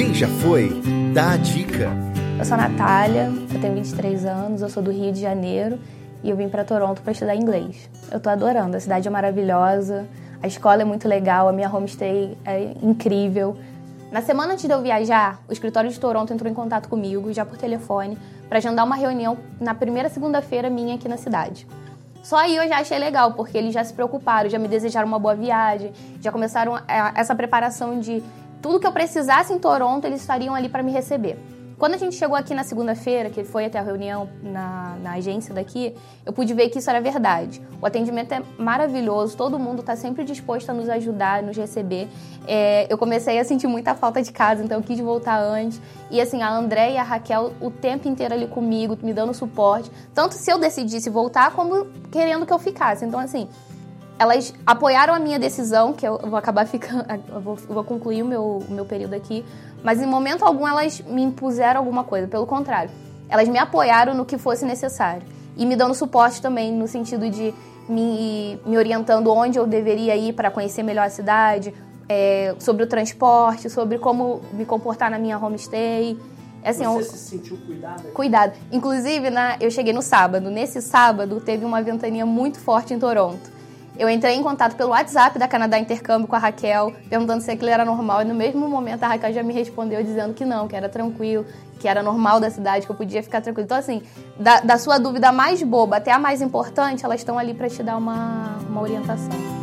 Quem já foi, dá a dica. Eu sou a Natália, eu tenho 23 anos, eu sou do Rio de Janeiro e eu vim para Toronto para estudar inglês. Eu tô adorando, a cidade é maravilhosa, a escola é muito legal, a minha homestay é incrível. Na semana antes de eu viajar, o escritório de Toronto entrou em contato comigo, já por telefone, para agendar uma reunião na primeira segunda-feira minha aqui na cidade. Só aí eu já achei legal, porque eles já se preocuparam, já me desejaram uma boa viagem, já começaram essa preparação de tudo que eu precisasse em Toronto, eles estariam ali para me receber. Quando a gente chegou aqui na segunda-feira, que foi até a reunião na, na, agência daqui, eu pude ver que isso era verdade. O atendimento é maravilhoso, todo mundo está sempre disposto a nos ajudar, nos receber. É, eu comecei a sentir muita falta de casa, então eu quis voltar antes. E assim, a André e a Raquel o tempo inteiro ali comigo, me dando suporte. Tanto se eu decidisse voltar, como querendo que eu ficasse. Então, assim, elas apoiaram a minha decisão, que eu vou acabar ficando. Eu vou, eu vou concluir o meu, o meu período aqui. Mas em momento algum elas me impuseram alguma coisa, pelo contrário. Elas me apoiaram no que fosse necessário. E me dando suporte também, no sentido de me, me orientando onde eu deveria ir para conhecer melhor a cidade, é, sobre o transporte, sobre como me comportar na minha homestay. Assim, Você eu, se sentiu cuidado? Cuidado. Inclusive, né, eu cheguei no sábado. Nesse sábado, teve uma ventania muito forte em Toronto. Eu entrei em contato pelo WhatsApp da Canadá Intercâmbio com a Raquel, perguntando se aquilo era normal. E no mesmo momento a Raquel já me respondeu dizendo que não, que era tranquilo, que era normal da cidade, que eu podia ficar tranquilo. Então, assim, da, da sua dúvida mais boba até a mais importante, elas estão ali para te dar uma, uma orientação.